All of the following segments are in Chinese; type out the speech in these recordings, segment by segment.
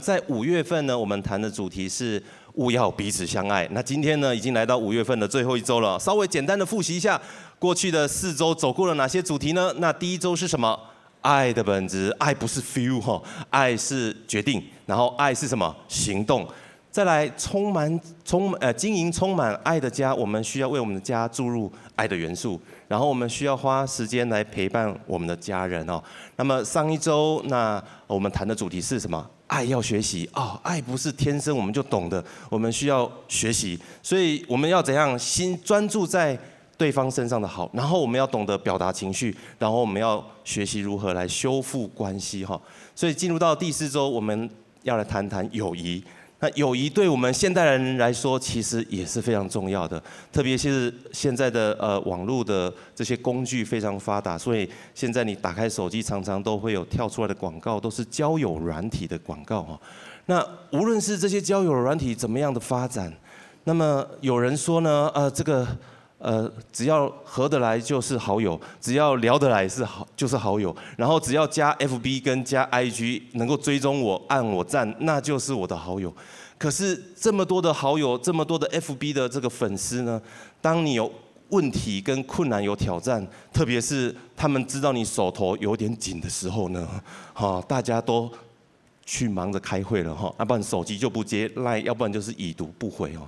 在五月份呢，我们谈的主题是勿要彼此相爱。那今天呢，已经来到五月份的最后一周了，稍微简单的复习一下过去的四周走过了哪些主题呢？那第一周是什么？爱的本质，爱不是 feel 哈，爱是决定，然后爱是什么？行动。再来，充满充呃经营充满爱的家，我们需要为我们的家注入爱的元素，然后我们需要花时间来陪伴我们的家人哦。那么上一周，那我们谈的主题是什么？爱要学习啊，爱不是天生我们就懂的，我们需要学习，所以我们要怎样心专注在对方身上的好，然后我们要懂得表达情绪，然后我们要学习如何来修复关系哈。所以进入到第四周，我们要来谈谈友谊。那友谊对我们现代人来说，其实也是非常重要的。特别是现在的呃网络的这些工具非常发达，所以现在你打开手机，常常都会有跳出来的广告，都是交友软体的广告哈。那无论是这些交友软体怎么样的发展，那么有人说呢，呃，这个。呃，只要合得来就是好友，只要聊得来是好就是好友，然后只要加 FB 跟加 IG 能够追踪我按我赞，那就是我的好友。可是这么多的好友，这么多的 FB 的这个粉丝呢，当你有问题跟困难有挑战，特别是他们知道你手头有点紧的时候呢，哈，大家都去忙着开会了哈，要不然手机就不接赖，要不然就是已读不回哦。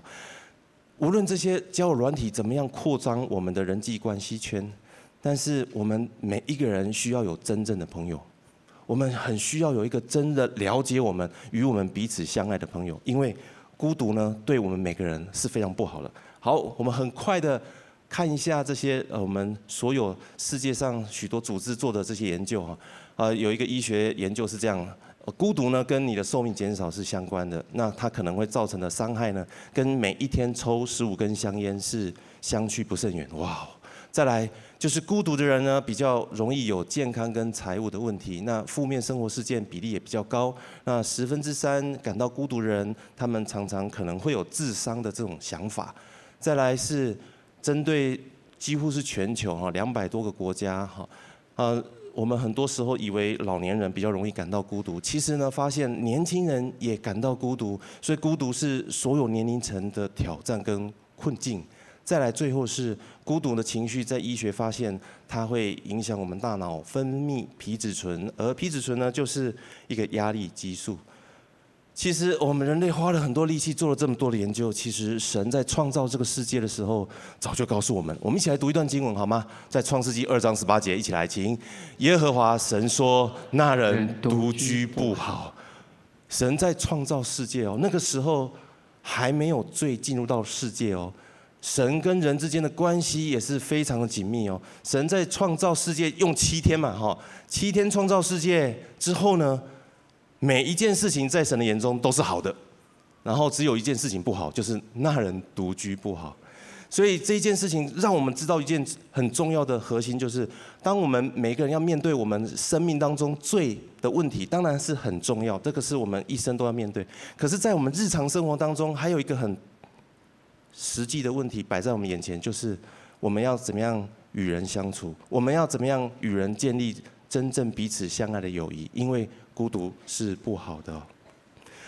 无论这些交友软体怎么样扩张我们的人际关系圈，但是我们每一个人需要有真正的朋友，我们很需要有一个真的了解我们、与我们彼此相爱的朋友，因为孤独呢，对我们每个人是非常不好的。好，我们很快的看一下这些呃，我们所有世界上许多组织做的这些研究哈，呃，有一个医学研究是这样。孤独呢，跟你的寿命减少是相关的。那它可能会造成的伤害呢，跟每一天抽十五根香烟是相去不甚远。哇！再来就是孤独的人呢，比较容易有健康跟财务的问题。那负面生活事件比例也比较高。那十分之三感到孤独的人，他们常常可能会有自伤的这种想法。再来是针对几乎是全球哈两百多个国家哈，呃。我们很多时候以为老年人比较容易感到孤独，其实呢，发现年轻人也感到孤独，所以孤独是所有年龄层的挑战跟困境。再来，最后是孤独的情绪，在医学发现它会影响我们大脑分泌皮质醇，而皮质醇呢，就是一个压力激素。其实我们人类花了很多力气做了这么多的研究，其实神在创造这个世界的时候，早就告诉我们。我们一起来读一段经文好吗？在创世纪二章十八节，一起来，请耶和华神说：“那人独居不好。”神在创造世界哦，那个时候还没有罪进入到世界哦。神跟人之间的关系也是非常的紧密哦。神在创造世界用七天嘛哈，七天创造世界之后呢？每一件事情在神的眼中都是好的，然后只有一件事情不好，就是那人独居不好。所以这件事情让我们知道一件很重要的核心，就是当我们每个人要面对我们生命当中最的问题，当然是很重要，这个是我们一生都要面对。可是，在我们日常生活当中，还有一个很实际的问题摆在我们眼前，就是我们要怎么样与人相处，我们要怎么样与人建立真正彼此相爱的友谊，因为。孤独是不好的，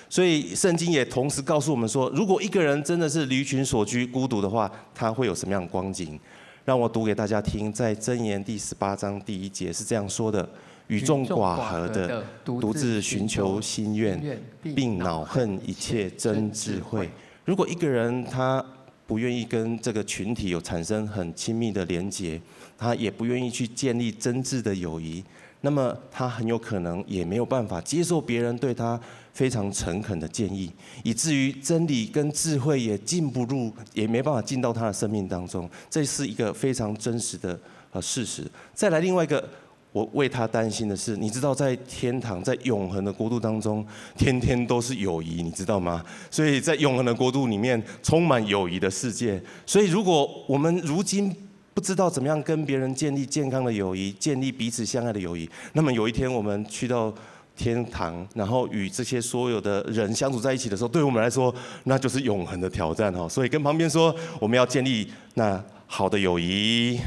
所以圣经也同时告诉我们说，如果一个人真的是离群所居、孤独的话，他会有什么样的光景？让我读给大家听，在箴言第十八章第一节是这样说的：与众寡合的，独自寻求心愿，并恼恨一切真智慧。如果一个人他不愿意跟这个群体有产生很亲密的连结，他也不愿意去建立真挚的友谊。那么他很有可能也没有办法接受别人对他非常诚恳的建议，以至于真理跟智慧也进不入，也没办法进到他的生命当中。这是一个非常真实的呃事实。再来另外一个，我为他担心的是，你知道在天堂，在永恒的国度当中，天天都是友谊，你知道吗？所以在永恒的国度里面，充满友谊的世界。所以如果我们如今，不知道怎么样跟别人建立健康的友谊，建立彼此相爱的友谊。那么有一天我们去到天堂，然后与这些所有的人相处在一起的时候，对我们来说，那就是永恒的挑战哈。所以跟旁边说，我们要建立那好的友谊。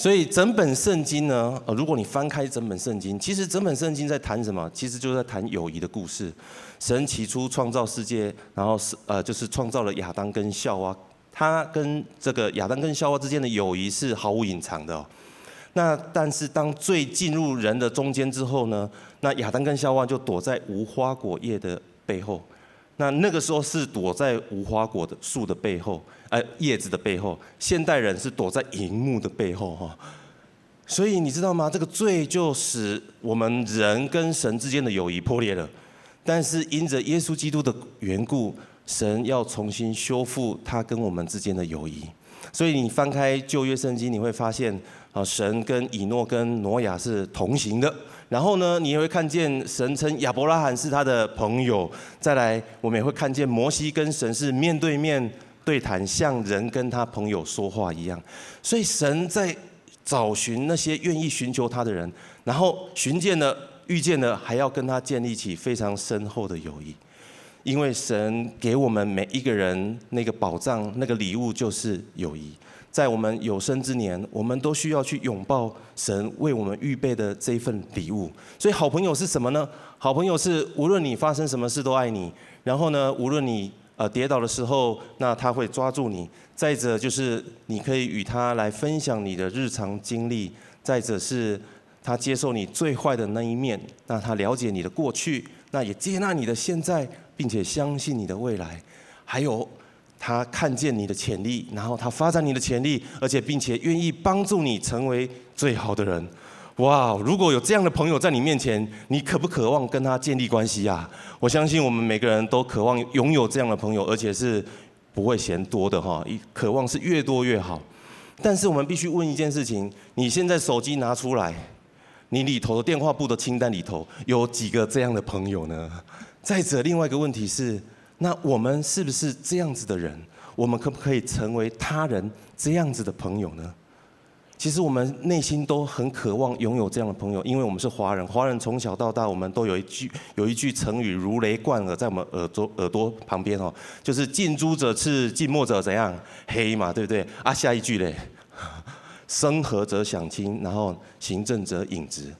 所以整本圣经呢，呃，如果你翻开整本圣经，其实整本圣经在谈什么？其实就是在谈友谊的故事。神起初创造世界，然后是呃，就是创造了亚当跟夏娃，他跟这个亚当跟夏娃之间的友谊是毫无隐藏的哦。那但是当罪进入人的中间之后呢，那亚当跟夏娃就躲在无花果叶的背后。那那个时候是躲在无花果的树的背后。哎，叶子的背后，现代人是躲在荧幕的背后哈，所以你知道吗？这个罪就使我们人跟神之间的友谊破裂了。但是因着耶稣基督的缘故，神要重新修复他跟我们之间的友谊。所以你翻开旧约圣经，你会发现啊，神跟以诺跟挪亚是同行的。然后呢，你也会看见神称亚伯拉罕是他的朋友。再来，我们也会看见摩西跟神是面对面。对谈像人跟他朋友说话一样，所以神在找寻那些愿意寻求他的人，然后寻见了、遇见了，还要跟他建立起非常深厚的友谊。因为神给我们每一个人那个宝藏、那个礼物就是友谊。在我们有生之年，我们都需要去拥抱神为我们预备的这一份礼物。所以，好朋友是什么呢？好朋友是无论你发生什么事都爱你，然后呢，无论你。呃，跌倒的时候，那他会抓住你。再者就是，你可以与他来分享你的日常经历。再者是，他接受你最坏的那一面，那他了解你的过去，那也接纳你的现在，并且相信你的未来。还有，他看见你的潜力，然后他发展你的潜力，而且并且愿意帮助你成为最好的人。哇！如果有这样的朋友在你面前，你渴不渴望跟他建立关系呀？我相信我们每个人都渴望拥有这样的朋友，而且是不会嫌多的哈。一渴望是越多越好。但是我们必须问一件事情：你现在手机拿出来，你里头的电话簿的清单里头有几个这样的朋友呢？再者，另外一个问题是：那我们是不是这样子的人？我们可不可以成为他人这样子的朋友呢？其实我们内心都很渴望拥有这样的朋友，因为我们是华人。华人从小到大，我们都有一句有一句成语如雷贯耳，在我们耳朵耳朵旁边哦，就是近朱者赤，近墨者怎样黑嘛，对不对？啊，下一句嘞，生和者享清，然后行正者隐直。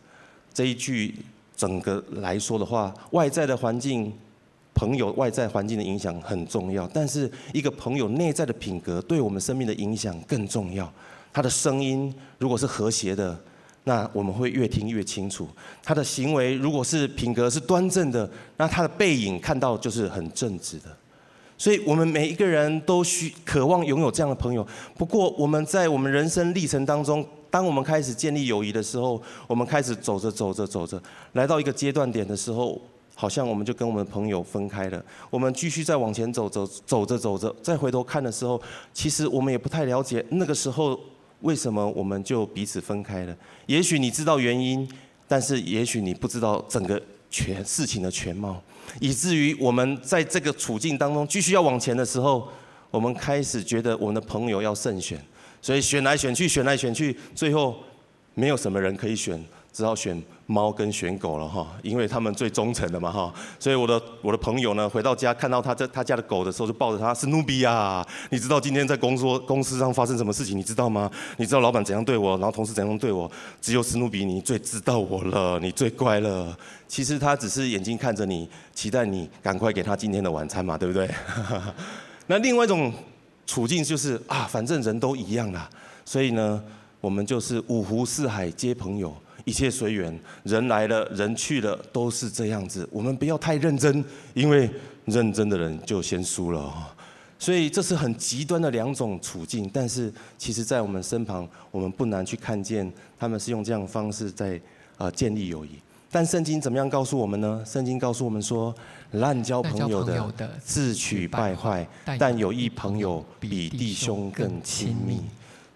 这一句整个来说的话，外在的环境，朋友外在环境的影响很重要，但是一个朋友内在的品格，对我们生命的影响更重要。他的声音如果是和谐的，那我们会越听越清楚；他的行为如果是品格是端正的，那他的背影看到就是很正直的。所以，我们每一个人都需渴望拥有这样的朋友。不过，我们在我们人生历程当中，当我们开始建立友谊的时候，我们开始走着走着走着，来到一个阶段点的时候，好像我们就跟我们朋友分开了。我们继续再往前走走走着走着，再回头看的时候，其实我们也不太了解那个时候。为什么我们就彼此分开了？也许你知道原因，但是也许你不知道整个全事情的全貌，以至于我们在这个处境当中继续要往前的时候，我们开始觉得我们的朋友要慎选，所以选来选去，选来选去，最后没有什么人可以选，只好选。猫跟选狗了哈，因为他们最忠诚的嘛哈，所以我的我的朋友呢，回到家看到他在他家的狗的时候，就抱着他，史努比啊，你知道今天在公说公司上发生什么事情？你知道吗？你知道老板怎样对我，然后同事怎样对我？只有史努比你最知道我了，你最乖了。其实他只是眼睛看着你，期待你赶快给他今天的晚餐嘛，对不对？那另外一种处境就是啊，反正人都一样啦，所以呢，我们就是五湖四海皆朋友。一切随缘，人来了，人去了，都是这样子。我们不要太认真，因为认真的人就先输了。所以这是很极端的两种处境。但是其实，在我们身旁，我们不难去看见，他们是用这样的方式在啊建立友谊。但圣经怎么样告诉我们呢？圣经告诉我们说，滥交朋友的自取败坏，但有益朋友比弟兄更亲密。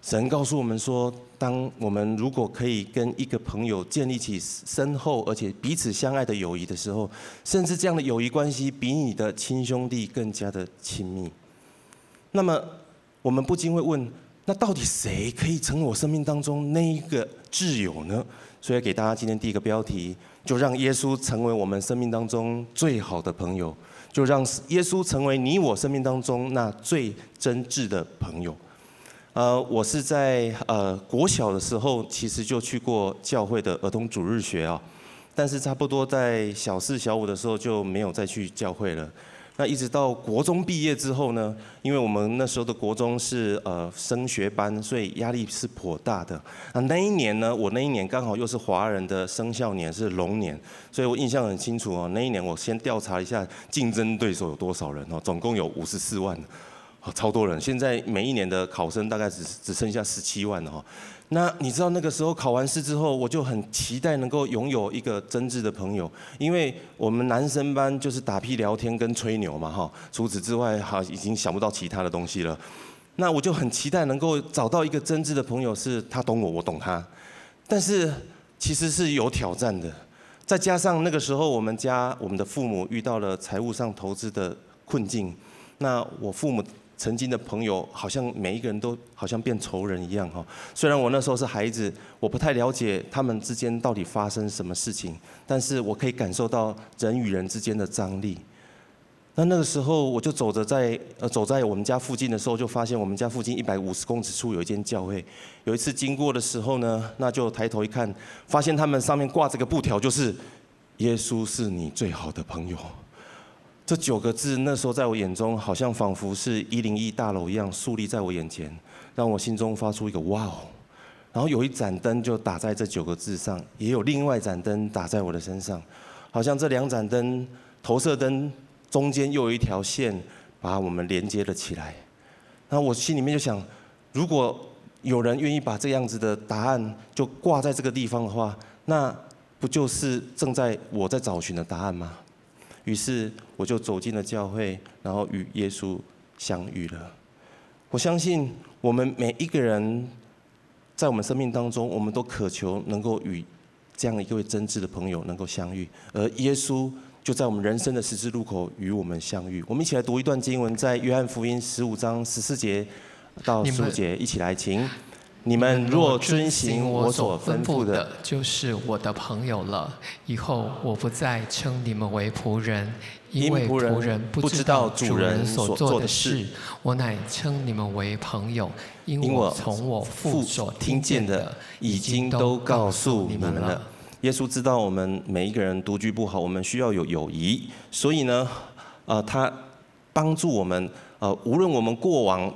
神告诉我们说，当我们如果可以跟一个朋友建立起深厚而且彼此相爱的友谊的时候，甚至这样的友谊关系比你的亲兄弟更加的亲密。那么，我们不禁会问：那到底谁可以成为我生命当中那一个挚友呢？所以给大家今天第一个标题，就让耶稣成为我们生命当中最好的朋友，就让耶稣成为你我生命当中那最真挚的朋友。呃，我是在呃国小的时候，其实就去过教会的儿童主日学啊，但是差不多在小四、小五的时候就没有再去教会了。那一直到国中毕业之后呢，因为我们那时候的国中是呃升学班，所以压力是颇大的。那那一年呢，我那一年刚好又是华人的生肖年，是龙年，所以我印象很清楚哦。那一年我先调查一下竞争对手有多少人哦，总共有五十四万，超多人。现在每一年的考生大概只只剩下十七万了哦。那你知道那个时候考完试之后，我就很期待能够拥有一个真挚的朋友，因为我们男生班就是打屁聊天跟吹牛嘛哈，除此之外哈已经想不到其他的东西了。那我就很期待能够找到一个真挚的朋友，是他懂我，我懂他。但是其实是有挑战的，再加上那个时候我们家我们的父母遇到了财务上投资的困境，那我父母。曾经的朋友，好像每一个人都好像变仇人一样哈。虽然我那时候是孩子，我不太了解他们之间到底发生什么事情，但是我可以感受到人与人之间的张力。那那个时候，我就走着在呃走在我们家附近的时候，就发现我们家附近一百五十公尺处有一间教会。有一次经过的时候呢，那就抬头一看，发现他们上面挂着个布条，就是“耶稣是你最好的朋友”。这九个字那时候在我眼中，好像仿佛是一零一大楼一样树立在我眼前，让我心中发出一个哇哦！然后有一盏灯就打在这九个字上，也有另外一盏灯打在我的身上，好像这两盏灯投射灯中间又有一条线把我们连接了起来。那我心里面就想，如果有人愿意把这样子的答案就挂在这个地方的话，那不就是正在我在找寻的答案吗？于是我就走进了教会，然后与耶稣相遇了。我相信我们每一个人，在我们生命当中，我们都渴求能够与这样一位真挚的朋友能够相遇，而耶稣就在我们人生的十字路口与我们相遇。我们一起来读一段经文，在约翰福音十五章十四节到十五节，一起来，请。你们若遵行我所吩咐的，就是我的朋友了。以后我不再称你们为仆人，因为仆人不知道主人所做的事。我乃称你们为朋友，因我从我父所听见的，已经都告诉你们了。耶稣知道我们每一个人独居不好，我们需要有友谊，所以呢，呃，他帮助我们，呃，无论我们过往。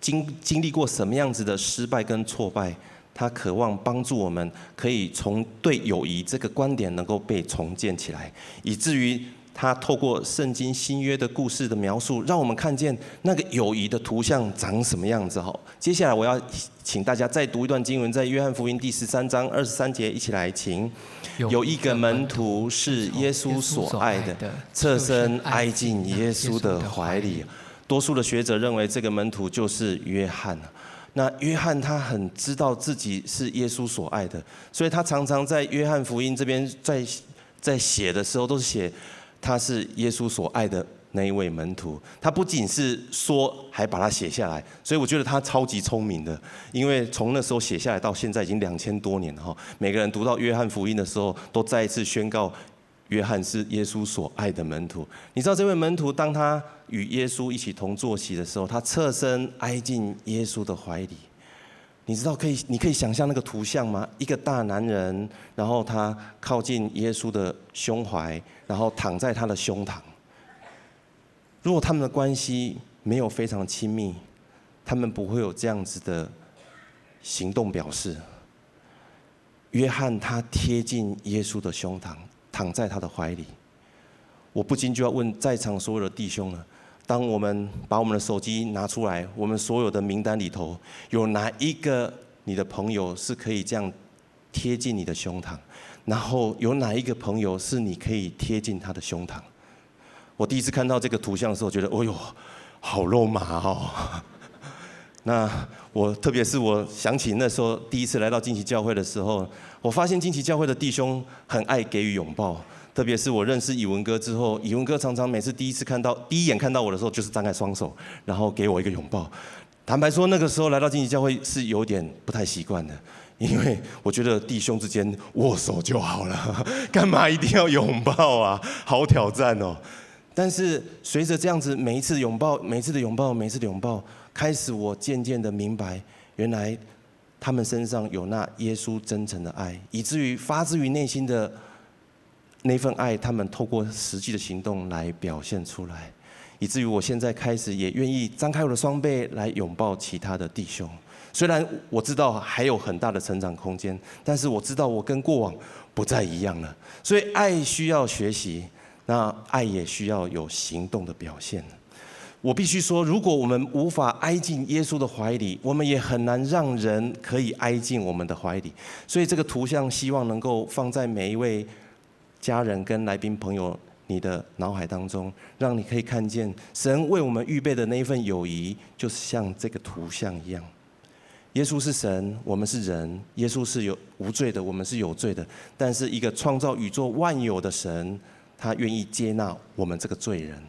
经经历过什么样子的失败跟挫败，他渴望帮助我们，可以从对友谊这个观点能够被重建起来，以至于他透过圣经新约的故事的描述，让我们看见那个友谊的图像长什么样子。好，接下来我要请大家再读一段经文，在约翰福音第十三章二十三节，一起来，请。有一个门徒是耶稣所爱的，侧身挨进耶稣的怀里。多数的学者认为这个门徒就是约翰。那约翰他很知道自己是耶稣所爱的，所以他常常在约翰福音这边在在写的时候都是写他是耶稣所爱的那一位门徒。他不仅是说，还把它写下来。所以我觉得他超级聪明的，因为从那时候写下来到现在已经两千多年了哈。每个人读到约翰福音的时候，都再一次宣告。约翰是耶稣所爱的门徒。你知道这位门徒，当他与耶稣一起同坐席的时候，他侧身挨进耶稣的怀里。你知道可以，你可以想象那个图像吗？一个大男人，然后他靠近耶稣的胸怀，然后躺在他的胸膛。如果他们的关系没有非常亲密，他们不会有这样子的行动表示。约翰他贴近耶稣的胸膛。躺在他的怀里，我不禁就要问在场所有的弟兄了：当我们把我们的手机拿出来，我们所有的名单里头，有哪一个你的朋友是可以这样贴近你的胸膛？然后有哪一个朋友是你可以贴近他的胸膛？我第一次看到这个图像的时候，觉得，哦哟，好肉麻哦。那我特别是我想起那时候第一次来到惊奇教会的时候。我发现惊奇教会的弟兄很爱给予拥抱，特别是我认识以文哥之后，以文哥常常每次第一次看到、第一眼看到我的时候，就是张开双手，然后给我一个拥抱。坦白说，那个时候来到惊奇教会是有点不太习惯的，因为我觉得弟兄之间握手就好了，干嘛一定要拥抱啊？好挑战哦！但是随着这样子每一次拥抱、每一次的拥抱、每一次的拥抱，开始我渐渐的明白，原来他们身上有那耶稣真诚的爱，以至于发自于内心的那份爱，他们透过实际的行动来表现出来，以至于我现在开始也愿意张开我的双臂来拥抱其他的弟兄。虽然我知道还有很大的成长空间，但是我知道我跟过往不再一样了。所以爱需要学习，那爱也需要有行动的表现。我必须说，如果我们无法挨进耶稣的怀里，我们也很难让人可以挨进我们的怀里。所以这个图像希望能够放在每一位家人跟来宾朋友你的脑海当中，让你可以看见神为我们预备的那一份友谊，就是像这个图像一样。耶稣是神，我们是人。耶稣是有无罪的，我们是有罪的。但是一个创造宇宙万有的神，他愿意接纳我们这个罪人，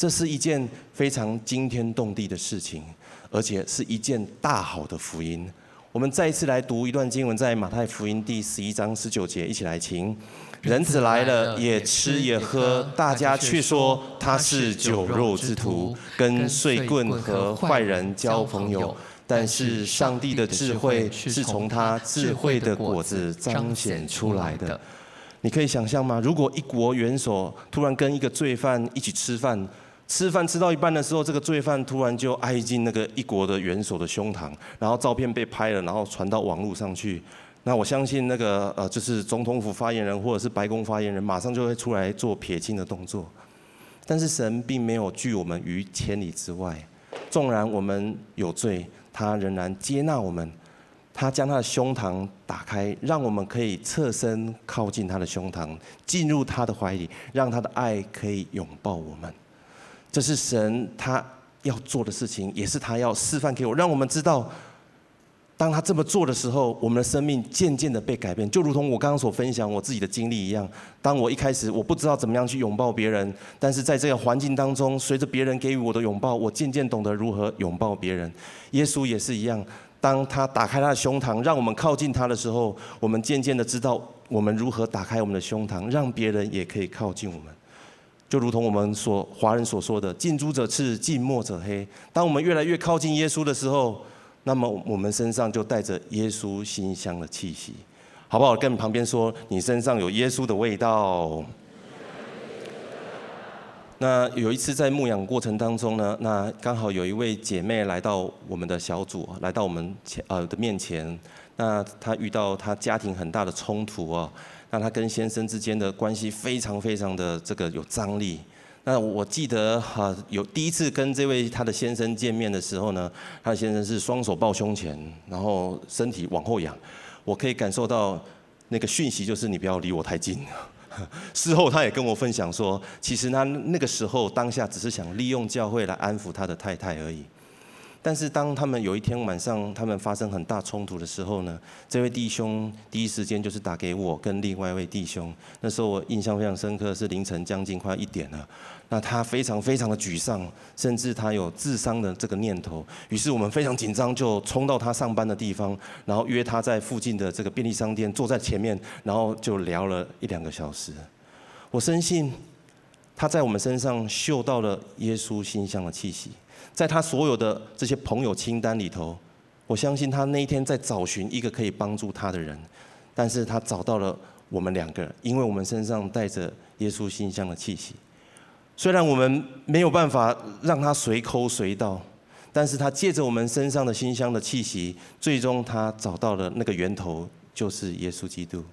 这是一件非常惊天动地的事情，而且是一件大好的福音。我们再一次来读一段经文，在马太福音第十一章十九节，一起来听。人子来了，也吃也喝，大家却说他是酒肉之徒，跟碎棍和坏人交朋友。但是上帝的智慧是从他智慧的果子彰显出来的。你可以想象吗？如果一国元首突然跟一个罪犯一起吃饭，吃饭吃到一半的时候，这个罪犯突然就挨进那个一国的元首的胸膛，然后照片被拍了，然后传到网络上去，那我相信那个呃，就是总统府发言人或者是白宫发言人，马上就会出来做撇清的动作。但是神并没有拒我们于千里之外，纵然我们有罪。他仍然接纳我们，他将他的胸膛打开，让我们可以侧身靠近他的胸膛，进入他的怀里，让他的爱可以拥抱我们。这是神他要做的事情，也是他要示范给我，让我们知道。当他这么做的时候，我们的生命渐渐的被改变，就如同我刚刚所分享我自己的经历一样。当我一开始我不知道怎么样去拥抱别人，但是在这个环境当中，随着别人给予我的拥抱，我渐渐懂得如何拥抱别人。耶稣也是一样，当他打开他的胸膛，让我们靠近他的时候，我们渐渐的知道我们如何打开我们的胸膛，让别人也可以靠近我们。就如同我们所华人所说的“近朱者赤，近墨者黑”。当我们越来越靠近耶稣的时候，那么我们身上就带着耶稣馨香的气息，好不好？跟旁边说，你身上有耶稣的味道。那有一次在牧养过程当中呢，那刚好有一位姐妹来到我们的小组，来到我们前呃的面前。那她遇到她家庭很大的冲突哦，那他跟先生之间的关系非常非常的这个有张力。那我记得哈，有第一次跟这位他的先生见面的时候呢，他的先生是双手抱胸前，然后身体往后仰，我可以感受到那个讯息就是你不要离我太近。事后他也跟我分享说，其实他那个时候当下只是想利用教会来安抚他的太太而已。但是当他们有一天晚上，他们发生很大冲突的时候呢，这位弟兄第一时间就是打给我跟另外一位弟兄。那时候我印象非常深刻，是凌晨将近快一点了。那他非常非常的沮丧，甚至他有自伤的这个念头。于是我们非常紧张，就冲到他上班的地方，然后约他在附近的这个便利商店坐在前面，然后就聊了一两个小时。我深信他在我们身上嗅到了耶稣馨香的气息。在他所有的这些朋友清单里头，我相信他那一天在找寻一个可以帮助他的人，但是他找到了我们两个，因为我们身上带着耶稣馨香的气息。虽然我们没有办法让他随口随到，但是他借着我们身上的馨香的气息，最终他找到了那个源头，就是耶稣基督，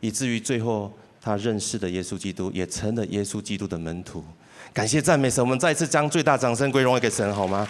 以至于最后他认识了耶稣基督，也成了耶稣基督的门徒。感谢赞美神，我们再次将最大掌声归荣给神，好吗？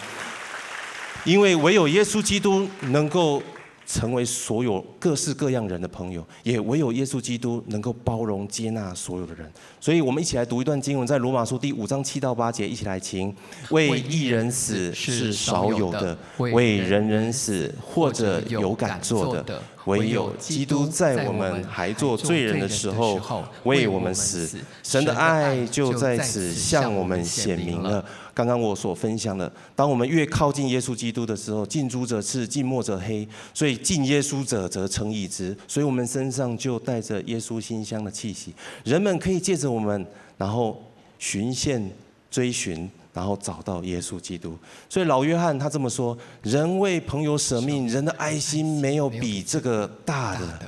因为唯有耶稣基督能够成为所有各式各样人的朋友，也唯有耶稣基督能够包容接纳所有的人。所以我们一起来读一段经文，在罗马书第五章七到八节，一起来听：为一人死是少有的，为人人死或者有敢做的。唯有基督在我们还做罪人的时候为我们死，神的爱就在此向我们显明了。刚刚我所分享的，当我们越靠近耶稣基督的时候，近朱者赤，近墨者黑，所以近耶稣者则成义之。所以我们身上就带着耶稣馨香的气息，人们可以借着我们，然后循线追寻。然后找到耶稣基督。所以老约翰他这么说：人为朋友舍命，人的爱心没有比这个大的。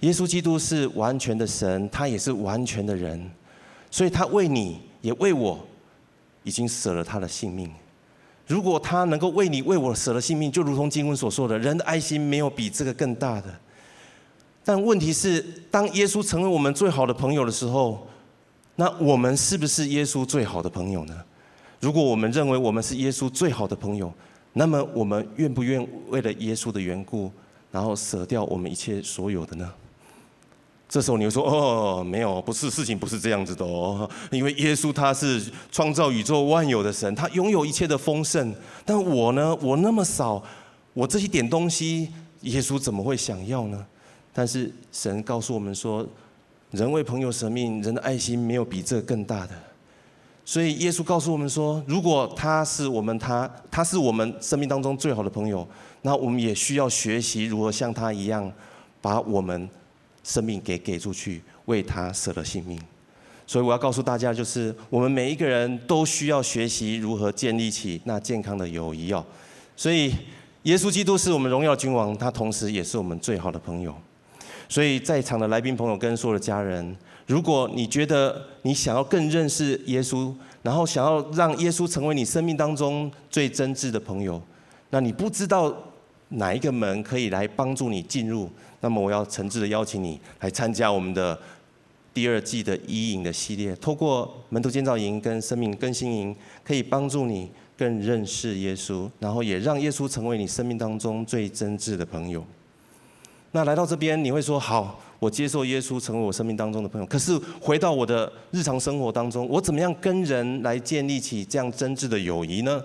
耶稣基督是完全的神，他也是完全的人，所以他为你也为我，已经舍了他的性命。如果他能够为你为我舍了性命，就如同经文所说的，人的爱心没有比这个更大的。但问题是，当耶稣成为我们最好的朋友的时候，那我们是不是耶稣最好的朋友呢？如果我们认为我们是耶稣最好的朋友，那么我们愿不愿为了耶稣的缘故，然后舍掉我们一切所有的呢？这时候你会说：“哦，没有，不是，事情不是这样子的哦。因为耶稣他是创造宇宙万有的神，他拥有一切的丰盛。但我呢，我那么少，我这一点东西，耶稣怎么会想要呢？但是神告诉我们说，人为朋友舍命，人的爱心没有比这更大的。所以耶稣告诉我们说，如果他是我们他，他是我们生命当中最好的朋友，那我们也需要学习如何像他一样，把我们。”生命给给出去，为他舍了性命，所以我要告诉大家，就是我们每一个人都需要学习如何建立起那健康的友谊哦。所以，耶稣基督是我们荣耀君王，他同时也是我们最好的朋友。所以在场的来宾朋友跟所有的家人，如果你觉得你想要更认识耶稣，然后想要让耶稣成为你生命当中最真挚的朋友，那你不知道哪一个门可以来帮助你进入。那么我要诚挚的邀请你来参加我们的第二季的医营的系列，透过门徒建造营跟生命更新营，可以帮助你更认识耶稣，然后也让耶稣成为你生命当中最真挚的朋友。那来到这边，你会说：好，我接受耶稣成为我生命当中的朋友。可是回到我的日常生活当中，我怎么样跟人来建立起这样真挚的友谊呢？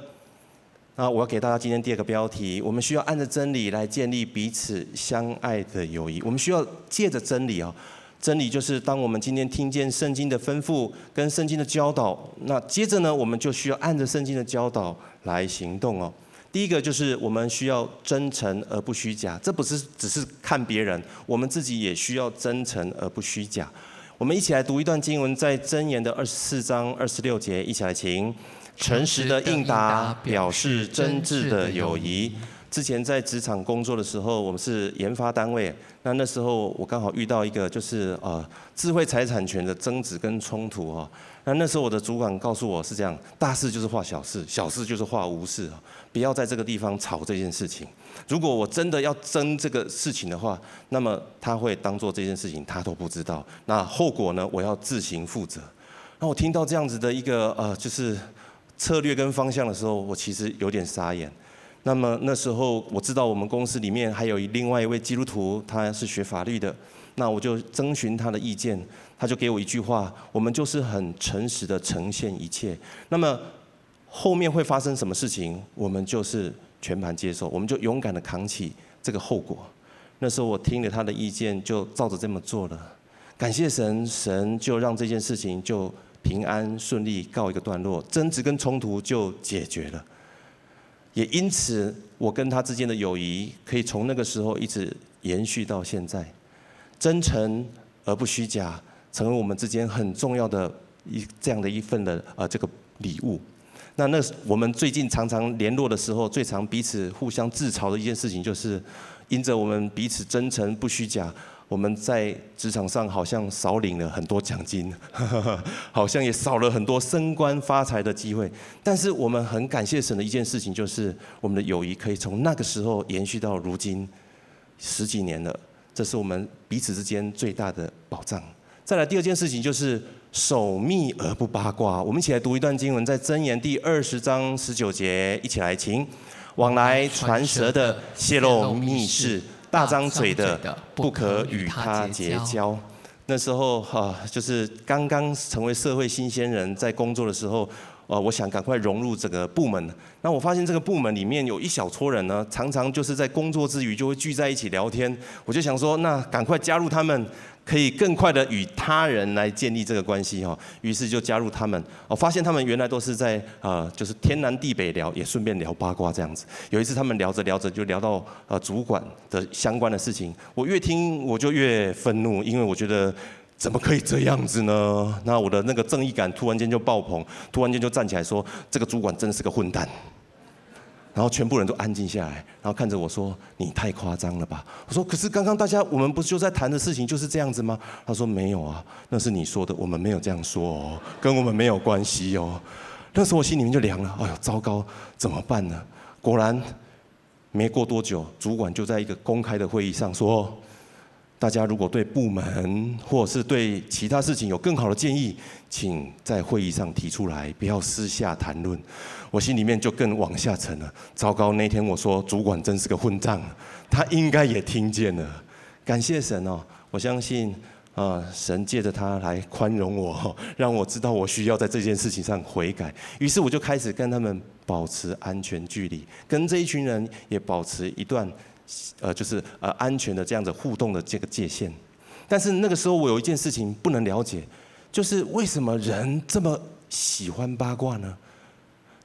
那我要给大家今天第二个标题：我们需要按着真理来建立彼此相爱的友谊。我们需要借着真理啊，真理就是当我们今天听见圣经的吩咐跟圣经的教导，那接着呢，我们就需要按着圣经的教导来行动哦。第一个就是我们需要真诚而不虚假，这不是只是看别人，我们自己也需要真诚而不虚假。我们一起来读一段经文，在箴言的二十四章二十六节，一起来请。诚实的应答表示真挚的友谊。之前在职场工作的时候，我们是研发单位。那那时候我刚好遇到一个就是呃智慧财产权的争执跟冲突哦。那那时候我的主管告诉我是这样：大事就是化小事，小事就是化无事，不要在这个地方吵这件事情。如果我真的要争这个事情的话，那么他会当做这件事情他都不知道。那后果呢，我要自行负责。那我听到这样子的一个呃就是。策略跟方向的时候，我其实有点傻眼。那么那时候我知道我们公司里面还有另外一位基督徒，他是学法律的，那我就征询他的意见，他就给我一句话：我们就是很诚实的呈现一切。那么后面会发生什么事情，我们就是全盘接受，我们就勇敢的扛起这个后果。那时候我听了他的意见，就照着这么做了。感谢神，神就让这件事情就。平安顺利告一个段落，争执跟冲突就解决了。也因此，我跟他之间的友谊可以从那个时候一直延续到现在。真诚而不虚假，成为我们之间很重要的一这样的一份的呃这个礼物。那那我们最近常常联络的时候，最常彼此互相自嘲的一件事情，就是因着我们彼此真诚不虚假。我们在职场上好像少领了很多奖金，好像也少了很多升官发财的机会。但是我们很感谢神的一件事情，就是我们的友谊可以从那个时候延续到如今十几年了。这是我们彼此之间最大的保障。再来第二件事情就是守密而不八卦。我们一起来读一段经文，在箴言第二十章十九节，一起来请。往来传舌的泄露密事。大张嘴的不可与他结交。那时候哈，就是刚刚成为社会新鲜人，在工作的时候，呃，我想赶快融入这个部门。那我发现这个部门里面有一小撮人呢，常常就是在工作之余就会聚在一起聊天。我就想说，那赶快加入他们。可以更快的与他人来建立这个关系哈，于是就加入他们。我发现他们原来都是在呃，就是天南地北聊，也顺便聊八卦这样子。有一次他们聊着聊着就聊到呃主管的相关的事情，我越听我就越愤怒，因为我觉得怎么可以这样子呢？那我的那个正义感突然间就爆棚，突然间就站起来说：“这个主管真是个混蛋。”然后全部人都安静下来，然后看着我说：“你太夸张了吧？”我说：“可是刚刚大家我们不是就在谈的事情就是这样子吗？”他说：“没有啊，那是你说的，我们没有这样说哦，跟我们没有关系哦。”那时候我心里面就凉了，哎呦，糟糕，怎么办呢？果然，没过多久，主管就在一个公开的会议上说。大家如果对部门或者是对其他事情有更好的建议，请在会议上提出来，不要私下谈论。我心里面就更往下沉了。糟糕，那天我说主管真是个混账，他应该也听见了。感谢神哦，我相信啊，神借着他来宽容我，让我知道我需要在这件事情上悔改。于是我就开始跟他们保持安全距离，跟这一群人也保持一段。呃，就是呃安全的这样子互动的这个界限，但是那个时候我有一件事情不能了解，就是为什么人这么喜欢八卦呢？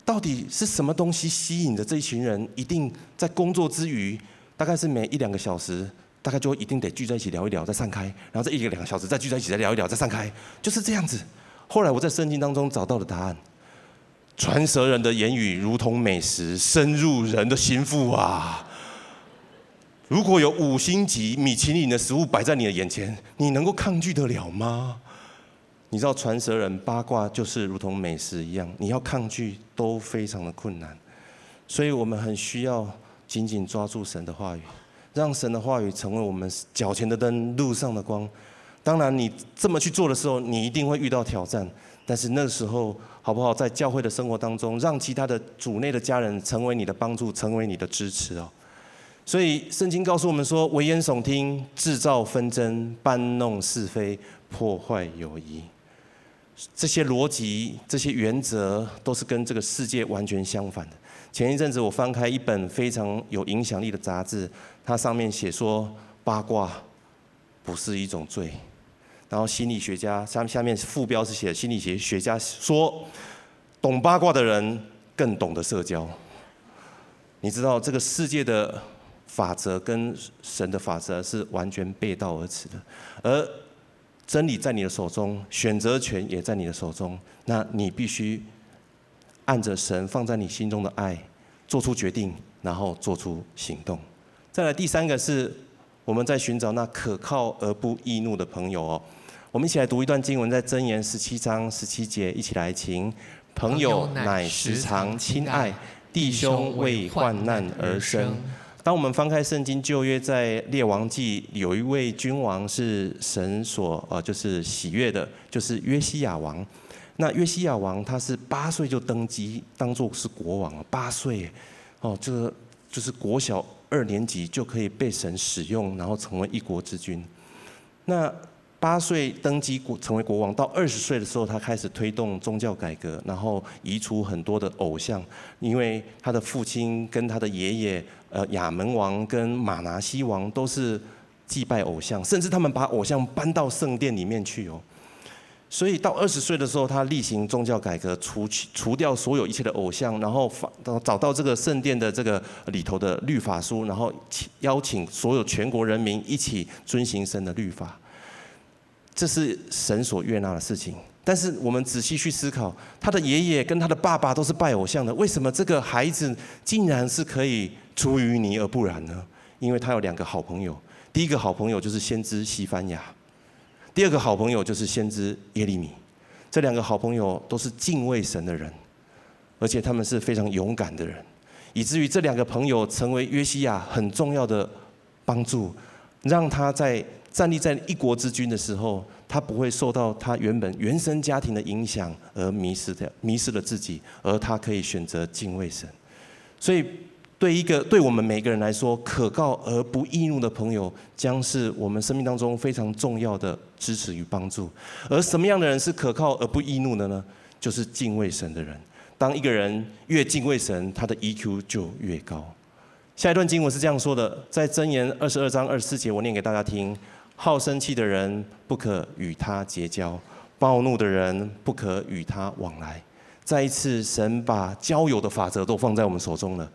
到底是什么东西吸引着这一群人，一定在工作之余，大概是每一两个小时，大概就一定得聚在一起聊一聊，再散开，然后这一个两个小时再聚在一起再聊一聊，再散开，就是这样子。后来我在圣经当中找到了答案，传舌人的言语如同美食，深入人的心腹啊。如果有五星级米其林的食物摆在你的眼前，你能够抗拒得了吗？你知道传舌人八卦就是如同美食一样，你要抗拒都非常的困难。所以我们很需要紧紧抓住神的话语，让神的话语成为我们脚前的灯，路上的光。当然，你这么去做的时候，你一定会遇到挑战。但是那时候，好不好？在教会的生活当中，让其他的主内的家人成为你的帮助，成为你的支持哦。所以圣经告诉我们说：危言耸听、制造纷争、搬弄是非、破坏友谊，这些逻辑、这些原则，都是跟这个世界完全相反的。前一阵子我翻开一本非常有影响力的杂志，它上面写说八卦不是一种罪。然后心理学家下下面副标是写心理学学家说，懂八卦的人更懂得社交。你知道这个世界的。法则跟神的法则是完全背道而驰的，而真理在你的手中，选择权也在你的手中，那你必须按着神放在你心中的爱做出决定，然后做出行动。再来第三个是我们在寻找那可靠而不易怒的朋友哦。我们一起来读一段经文，在箴言十七章十七节，一起来请。朋友乃时常亲爱，弟兄为患难而生。当我们翻开圣经旧约，在列王记有一位君王是神所呃就是喜悦的，就是约西亚王。那约西亚王他是八岁就登基，当做是国王。八岁，哦，这个就是国小二年级就可以被神使用，然后成为一国之君。那八岁登基国成为国王，到二十岁的时候，他开始推动宗教改革，然后移除很多的偶像，因为他的父亲跟他的爷爷。呃，亚门王跟玛拿西王都是祭拜偶像，甚至他们把偶像搬到圣殿里面去哦。所以到二十岁的时候，他例行宗教改革，除去除掉所有一切的偶像，然后找到这个圣殿的这个里头的律法书，然后邀请所有全国人民一起遵行神的律法。这是神所悦纳的事情。但是我们仔细去思考，他的爷爷跟他的爸爸都是拜偶像的，为什么这个孩子竟然是可以出淤泥而不染呢？因为他有两个好朋友，第一个好朋友就是先知西班牙，第二个好朋友就是先知耶利米。这两个好朋友都是敬畏神的人，而且他们是非常勇敢的人，以至于这两个朋友成为约西亚很重要的帮助，让他在站立在一国之君的时候。他不会受到他原本原生家庭的影响而迷失掉，迷失了自己，而他可以选择敬畏神。所以，对一个对我们每个人来说，可靠而不易怒的朋友，将是我们生命当中非常重要的支持与帮助。而什么样的人是可靠而不易怒的呢？就是敬畏神的人。当一个人越敬畏神，他的 EQ 就越高。下一段经文是这样说的，在箴言二十二章二十四节，我念给大家听。好生气的人不可与他结交，暴怒的人不可与他往来。再一次，神把交友的法则都放在我们手中了。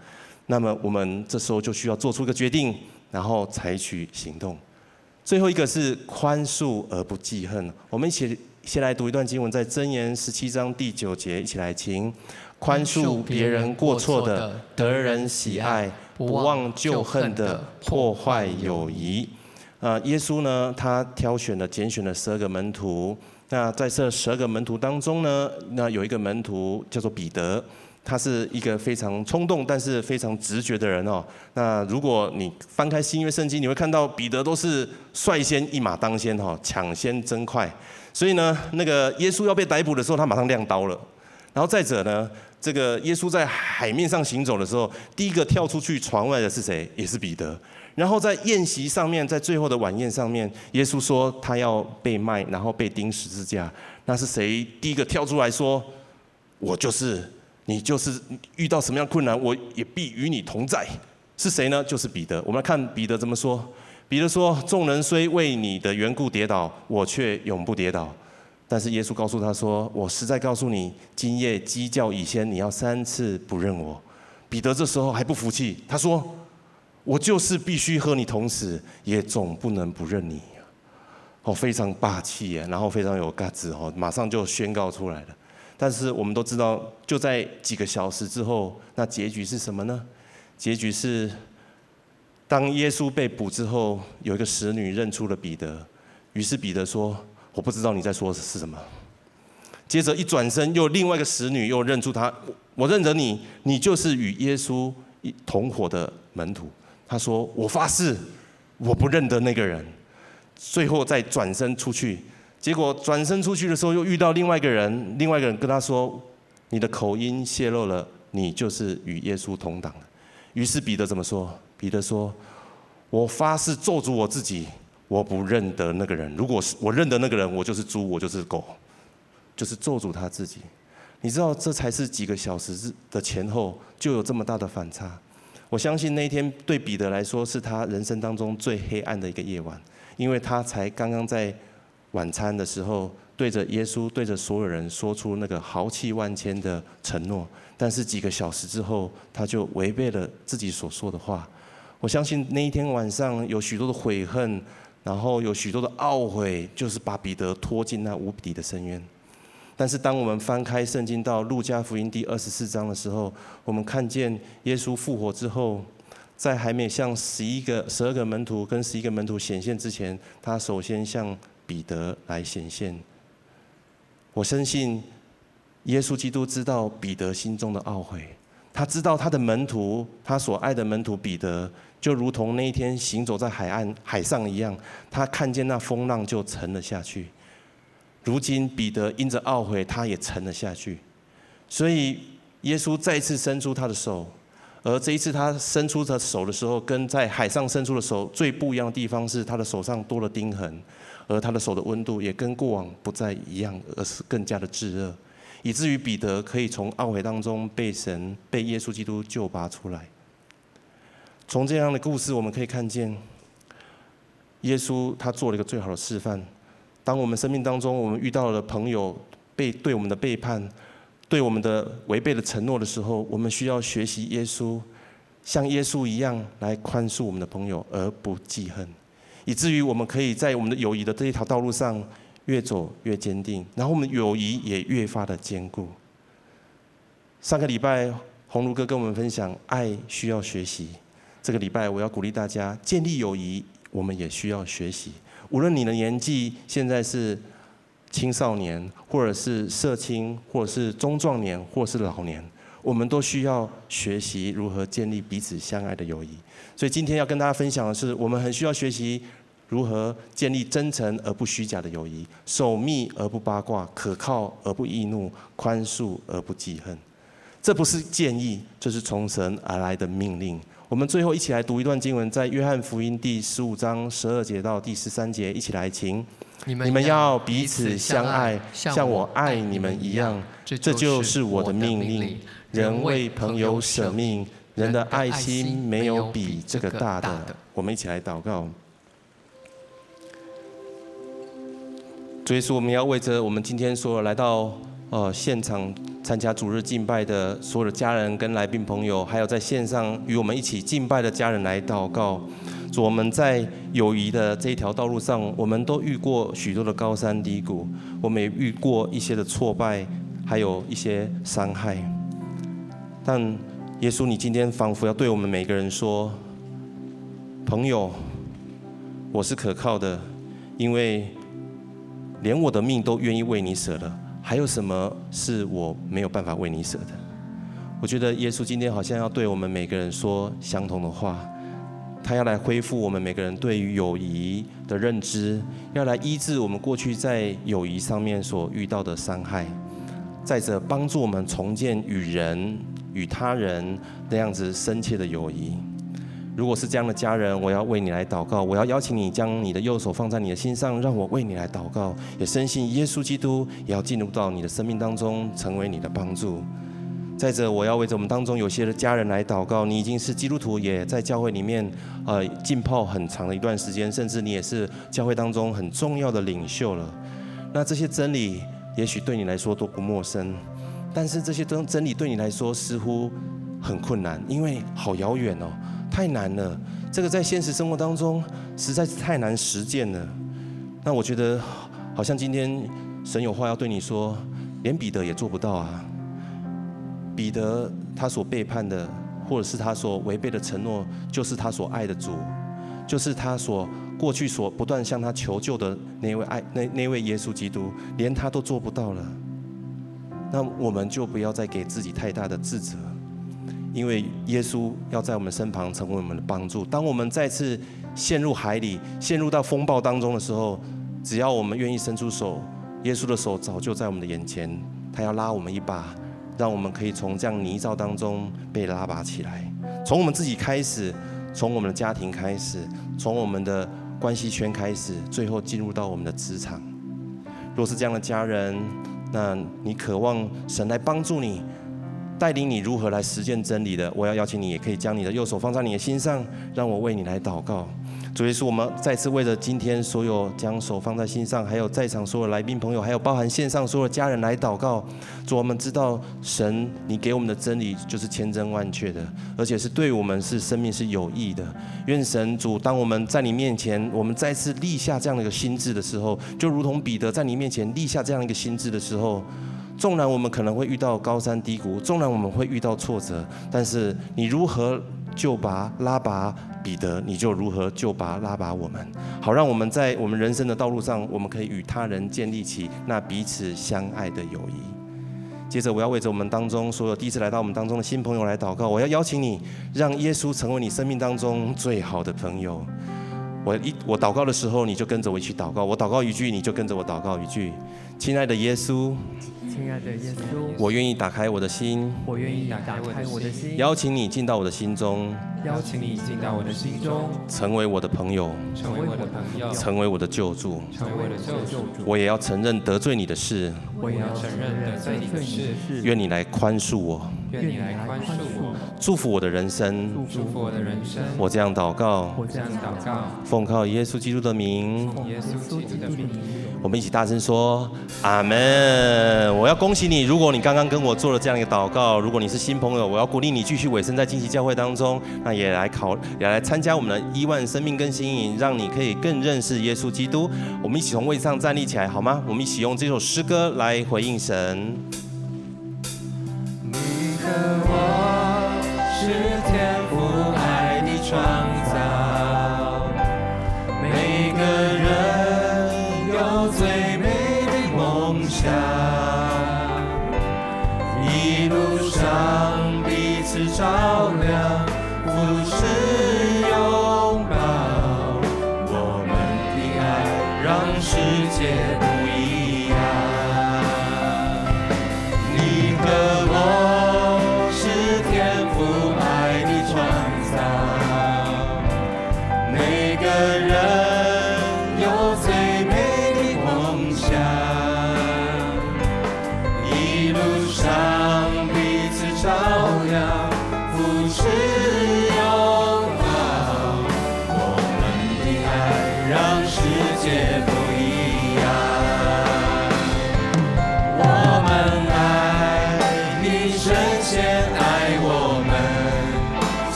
那么，我们这时候就需要做出一个决定，然后采取行动。最后一个是宽恕而不记恨。我们一起先来读一段经文，在箴言十七章第九节，一起来听：宽恕别人过错的，得人喜爱；不忘旧恨的，破坏友谊。呃，耶稣呢，他挑选了、拣选了十二个门徒。那在这十二个门徒当中呢，那有一个门徒叫做彼得。他是一个非常冲动，但是非常直觉的人哦。那如果你翻开新约圣经，你会看到彼得都是率先一马当先哈，抢先真快。所以呢，那个耶稣要被逮捕的时候，他马上亮刀了。然后再者呢，这个耶稣在海面上行走的时候，第一个跳出去船外的是谁？也是彼得。然后在宴席上面，在最后的晚宴上面，耶稣说他要被卖，然后被钉十字架。那是谁第一个跳出来说：“我就是。”你就是遇到什么样困难，我也必与你同在。是谁呢？就是彼得。我们来看彼得怎么说。彼得说：“众人虽为你的缘故跌倒，我却永不跌倒。”但是耶稣告诉他说：“我实在告诉你，今夜鸡叫以先，你要三次不认我。”彼得这时候还不服气，他说：“我就是必须和你同死，也总不能不认你。”哦，非常霸气耶，然后非常有嘎子哦，马上就宣告出来了。但是我们都知道，就在几个小时之后，那结局是什么呢？结局是，当耶稣被捕之后，有一个使女认出了彼得，于是彼得说：“我不知道你在说的是什么。”接着一转身，又另外一个使女又认出他：“我认得你，你就是与耶稣一同伙的门徒。”他说：“我发誓，我不认得那个人。”最后再转身出去。结果转身出去的时候，又遇到另外一个人，另外一个人跟他说：“你的口音泄露了，你就是与耶稣同党。”于是彼得怎么说？彼得说：“我发誓咒诅我自己，我不认得那个人。如果是我认得那个人，我就是猪，我就是狗，就是咒诅他自己。”你知道，这才是几个小时的前后就有这么大的反差。我相信那一天对彼得来说，是他人生当中最黑暗的一个夜晚，因为他才刚刚在。晚餐的时候，对着耶稣，对着所有人说出那个豪气万千的承诺，但是几个小时之后，他就违背了自己所说的话。我相信那一天晚上有许多的悔恨，然后有许多的懊悔，就是把彼得拖进那无底的深渊。但是当我们翻开圣经到路加福音第二十四章的时候，我们看见耶稣复活之后，在还没向十一个、十二个门徒跟十一个门徒显现之前，他首先向彼得来显现，我深信耶稣基督知道彼得心中的懊悔，他知道他的门徒，他所爱的门徒彼得，就如同那一天行走在海岸海上一样，他看见那风浪就沉了下去。如今彼得因着懊悔，他也沉了下去。所以耶稣再次伸出他的手，而这一次他伸出的手的时候，跟在海上伸出的手最不一样的地方是，他的手上多了钉痕。而他的手的温度也跟过往不再一样，而是更加的炙热，以至于彼得可以从懊悔当中被神、被耶稣基督救拔出来。从这样的故事，我们可以看见，耶稣他做了一个最好的示范。当我们生命当中，我们遇到了朋友被对我们的背叛、对我们的违背的承诺的时候，我们需要学习耶稣，像耶稣一样来宽恕我们的朋友，而不记恨。以至于我们可以在我们的友谊的这一条道路上越走越坚定，然后我们友谊也越发的坚固。上个礼拜鸿儒哥跟我们分享，爱需要学习。这个礼拜我要鼓励大家，建立友谊，我们也需要学习。无论你的年纪现在是青少年，或者是社青，或者是中壮年，或者是老年，我们都需要学习如何建立彼此相爱的友谊。所以今天要跟大家分享的是，我们很需要学习。如何建立真诚而不虚假的友谊？守密而不八卦，可靠而不易怒，宽恕而不记恨。这不是建议，这是从神而来的命令。我们最后一起来读一段经文，在约翰福音第十五章十二节到第十三节，一起来请。你们要彼此相爱，像我爱你们一样。这就是我的命令。人为朋友舍命，人的爱心没有比这个大的。我们一起来祷告。所以说，我们要为着我们今天所来到呃现场参加主日敬拜的所有的家人跟来宾朋友，还有在线上与我们一起敬拜的家人来祷告。主，我们在友谊的这一条道路上，我们都遇过许多的高山低谷，我们也遇过一些的挫败，还有一些伤害。但耶稣，你今天仿佛要对我们每个人说：“朋友，我是可靠的，因为连我的命都愿意为你舍了，还有什么是我没有办法为你舍的？”我觉得耶稣今天好像要对我们每个人说相同的话。他要来恢复我们每个人对于友谊的认知，要来医治我们过去在友谊上面所遇到的伤害，再者帮助我们重建与人与他人那样子深切的友谊。如果是这样的家人，我要为你来祷告，我要邀请你将你的右手放在你的心上，让我为你来祷告，也深信耶稣基督也要进入到你的生命当中，成为你的帮助。再者，我要为着我们当中有些的家人来祷告。你已经是基督徒，也在教会里面，呃，浸泡很长的一段时间，甚至你也是教会当中很重要的领袖了。那这些真理，也许对你来说都不陌生，但是这些真真理对你来说似乎很困难，因为好遥远哦，太难了。这个在现实生活当中实在是太难实践了。那我觉得，好像今天神有话要对你说，连彼得也做不到啊。彼得他所背叛的，或者是他所违背的承诺，就是他所爱的主，就是他所过去所不断向他求救的那位爱那那位耶稣基督，连他都做不到了。那我们就不要再给自己太大的自责，因为耶稣要在我们身旁成为我们的帮助。当我们再次陷入海里，陷入到风暴当中的时候，只要我们愿意伸出手，耶稣的手早就在我们的眼前，他要拉我们一把。让我们可以从这样泥沼当中被拉拔起来，从我们自己开始，从我们的家庭开始，从我们的关系圈开始，最后进入到我们的职场。若是这样的家人，那你渴望神来帮助你，带领你如何来实践真理的，我要邀请你，也可以将你的右手放在你的心上，让我为你来祷告。主耶稣，我们再次为了今天所有将手放在心上，还有在场所有来宾朋友，还有包含线上所有家人来祷告。主，我们知道神你给我们的真理就是千真万确的，而且是对我们是生命是有益的。愿神主，当我们在你面前，我们再次立下这样的一个心志的时候，就如同彼得在你面前立下这样一个心志的时候，纵然我们可能会遇到高山低谷，纵然我们会遇到挫折，但是你如何救拔拉拔彼得，你就如何救拔拉拔我们，好让我们在我们人生的道路上，我们可以与他人建立起那彼此相爱的友谊。接着，我要为着我们当中所有第一次来到我们当中的新朋友来祷告。我要邀请你，让耶稣成为你生命当中最好的朋友。我一我祷告的时候，你就跟着我一起祷告。我祷告一句，你就跟着我祷告一句。亲爱的耶稣。亲爱的耶稣，我愿意打开我的心，我愿意打开我的心，邀请你进到我的心中，邀请你进到我的心中，成为我的朋友，成为我的朋友，成为我的救助，成为我的救助。我也要承认得罪你的事，我也要承认得罪你的事。愿你来宽恕我，愿你来宽恕我，祝福我的人生，祝福我的人生。我这样祷告，我这样祷告，奉靠耶稣基督的名，耶稣基督的名。我们一起大声说阿门！我要恭喜你，如果你刚刚跟我做了这样一个祷告，如果你是新朋友，我要鼓励你继续委身在惊奇教会当中，那也来考，也来参加我们的亿万生命更新营，让你可以更认识耶稣基督。我们一起从位置上站立起来，好吗？我们一起用这首诗歌来回应神。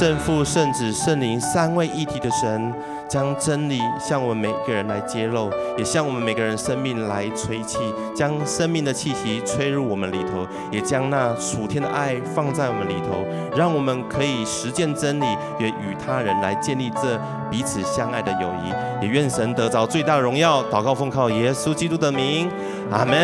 圣父、圣子、圣灵三位一体的神，将真理向我们每个人来揭露，也向我们每个人生命来吹气，将生命的气息吹入我们里头，也将那属天的爱放在我们里头，让我们可以实践真理，也与他人来建立这彼此相爱的友谊。也愿神得着最大的荣耀。祷告奉靠耶稣基督的名，阿门。